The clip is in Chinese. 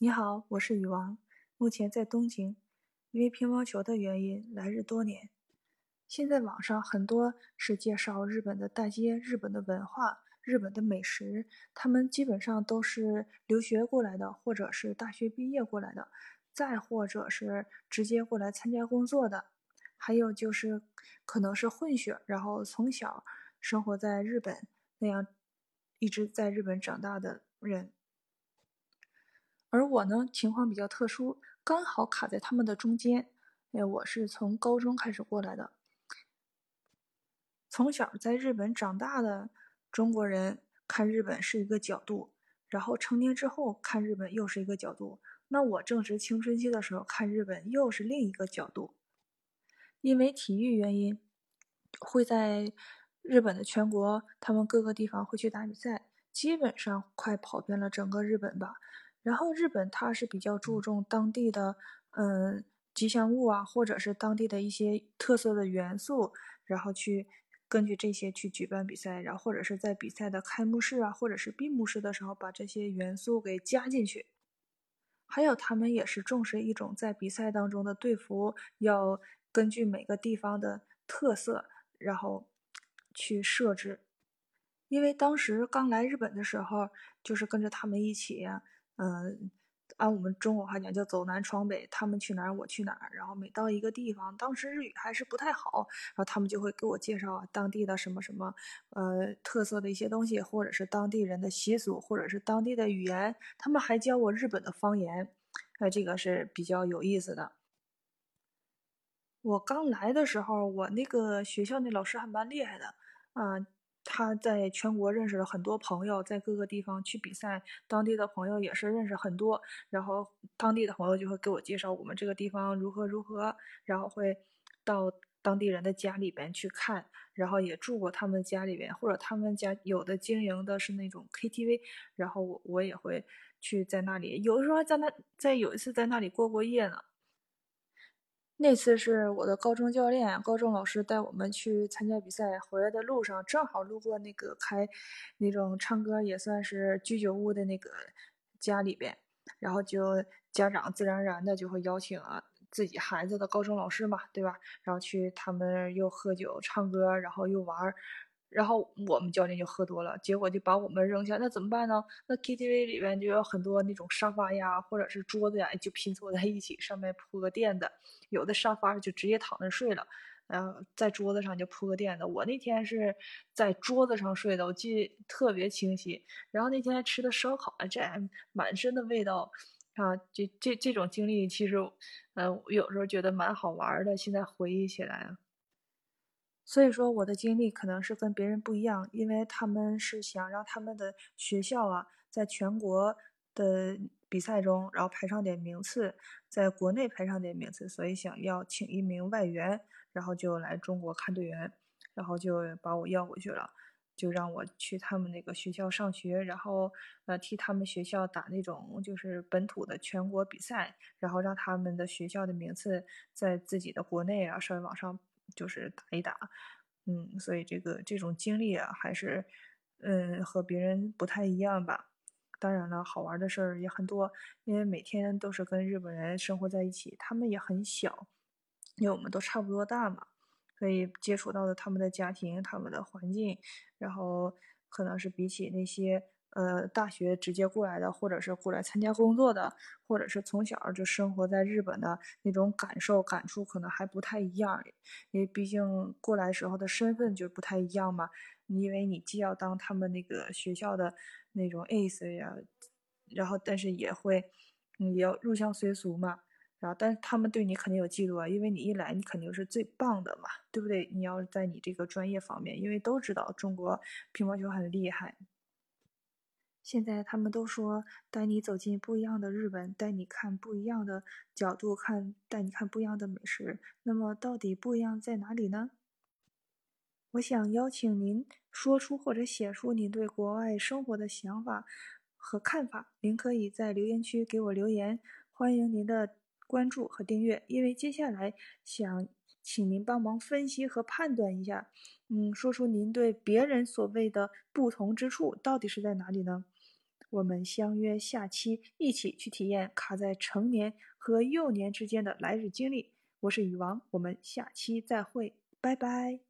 你好，我是羽王，目前在东京，因为乒乓球的原因来日多年。现在网上很多是介绍日本的大街、日本的文化、日本的美食，他们基本上都是留学过来的，或者是大学毕业过来的，再或者是直接过来参加工作的，还有就是可能是混血，然后从小生活在日本那样一直在日本长大的人。而我呢，情况比较特殊，刚好卡在他们的中间。哎，我是从高中开始过来的，从小在日本长大的中国人看日本是一个角度，然后成年之后看日本又是一个角度。那我正值青春期的时候看日本又是另一个角度。因为体育原因，会在日本的全国，他们各个地方会去打比赛，基本上快跑遍了整个日本吧。然后日本它是比较注重当地的，嗯，吉祥物啊，或者是当地的一些特色的元素，然后去根据这些去举办比赛，然后或者是在比赛的开幕式啊，或者是闭幕式的时候把这些元素给加进去。还有他们也是重视一种在比赛当中的队服要根据每个地方的特色，然后去设置。因为当时刚来日本的时候，就是跟着他们一起。嗯，按我们中国话讲叫走南闯北，他们去哪儿我去哪儿。然后每到一个地方，当时日语还是不太好，然后他们就会给我介绍当地的什么什么，呃，特色的一些东西，或者是当地人的习俗，或者是当地的语言。他们还教我日本的方言，哎，这个是比较有意思的。我刚来的时候，我那个学校那老师还蛮厉害的，啊。他在全国认识了很多朋友，在各个地方去比赛，当地的朋友也是认识很多。然后当地的朋友就会给我介绍我们这个地方如何如何，然后会到当地人的家里边去看，然后也住过他们家里边，或者他们家有的经营的是那种 KTV，然后我我也会去在那里，有的时候在那在有一次在那里过过夜呢。那次是我的高中教练、高中老师带我们去参加比赛，回来的路上正好路过那个开那种唱歌也算是居酒屋的那个家里边，然后就家长自然而然的就会邀请啊自己孩子的高中老师嘛，对吧？然后去他们又喝酒唱歌，然后又玩。然后我们教练就喝多了，结果就把我们扔下，那怎么办呢？那 KTV 里面就有很多那种沙发呀，或者是桌子呀，就拼凑在一起，上面铺个垫子。有的沙发就直接躺着睡了，然后，在桌子上就铺个垫子。我那天是在桌子上睡的，我记得特别清晰。然后那天吃的烧烤，这满身的味道啊，这这这种经历其实，嗯，有时候觉得蛮好玩的。现在回忆起来。所以说我的经历可能是跟别人不一样，因为他们是想让他们的学校啊，在全国的比赛中，然后排上点名次，在国内排上点名次，所以想要请一名外援，然后就来中国看队员，然后就把我要过去了，就让我去他们那个学校上学，然后呃替他们学校打那种就是本土的全国比赛，然后让他们的学校的名次在自己的国内啊稍微往上。就是打一打，嗯，所以这个这种经历啊，还是，嗯，和别人不太一样吧。当然了，好玩的事儿也很多，因为每天都是跟日本人生活在一起，他们也很小，因为我们都差不多大嘛，所以接触到的他们的家庭、他们的环境，然后可能是比起那些。呃，大学直接过来的，或者是过来参加工作的，或者是从小就生活在日本的那种感受感触，可能还不太一样。因为毕竟过来时候的身份就不太一样嘛。因为你既要当他们那个学校的那种 ace 呀，然后但是也会，也要入乡随俗嘛。然后，但是他们对你肯定有嫉妒啊，因为你一来，你肯定是最棒的嘛，对不对？你要在你这个专业方面，因为都知道中国乒乓球很厉害。现在他们都说带你走进不一样的日本，带你看不一样的角度看，带你看不一样的美食。那么到底不一样在哪里呢？我想邀请您说出或者写出您对国外生活的想法和看法。您可以在留言区给我留言，欢迎您的关注和订阅。因为接下来想请您帮忙分析和判断一下，嗯，说出您对别人所谓的不同之处到底是在哪里呢？我们相约下期一起去体验卡在成年和幼年之间的来日经历。我是禹王，我们下期再会，拜拜。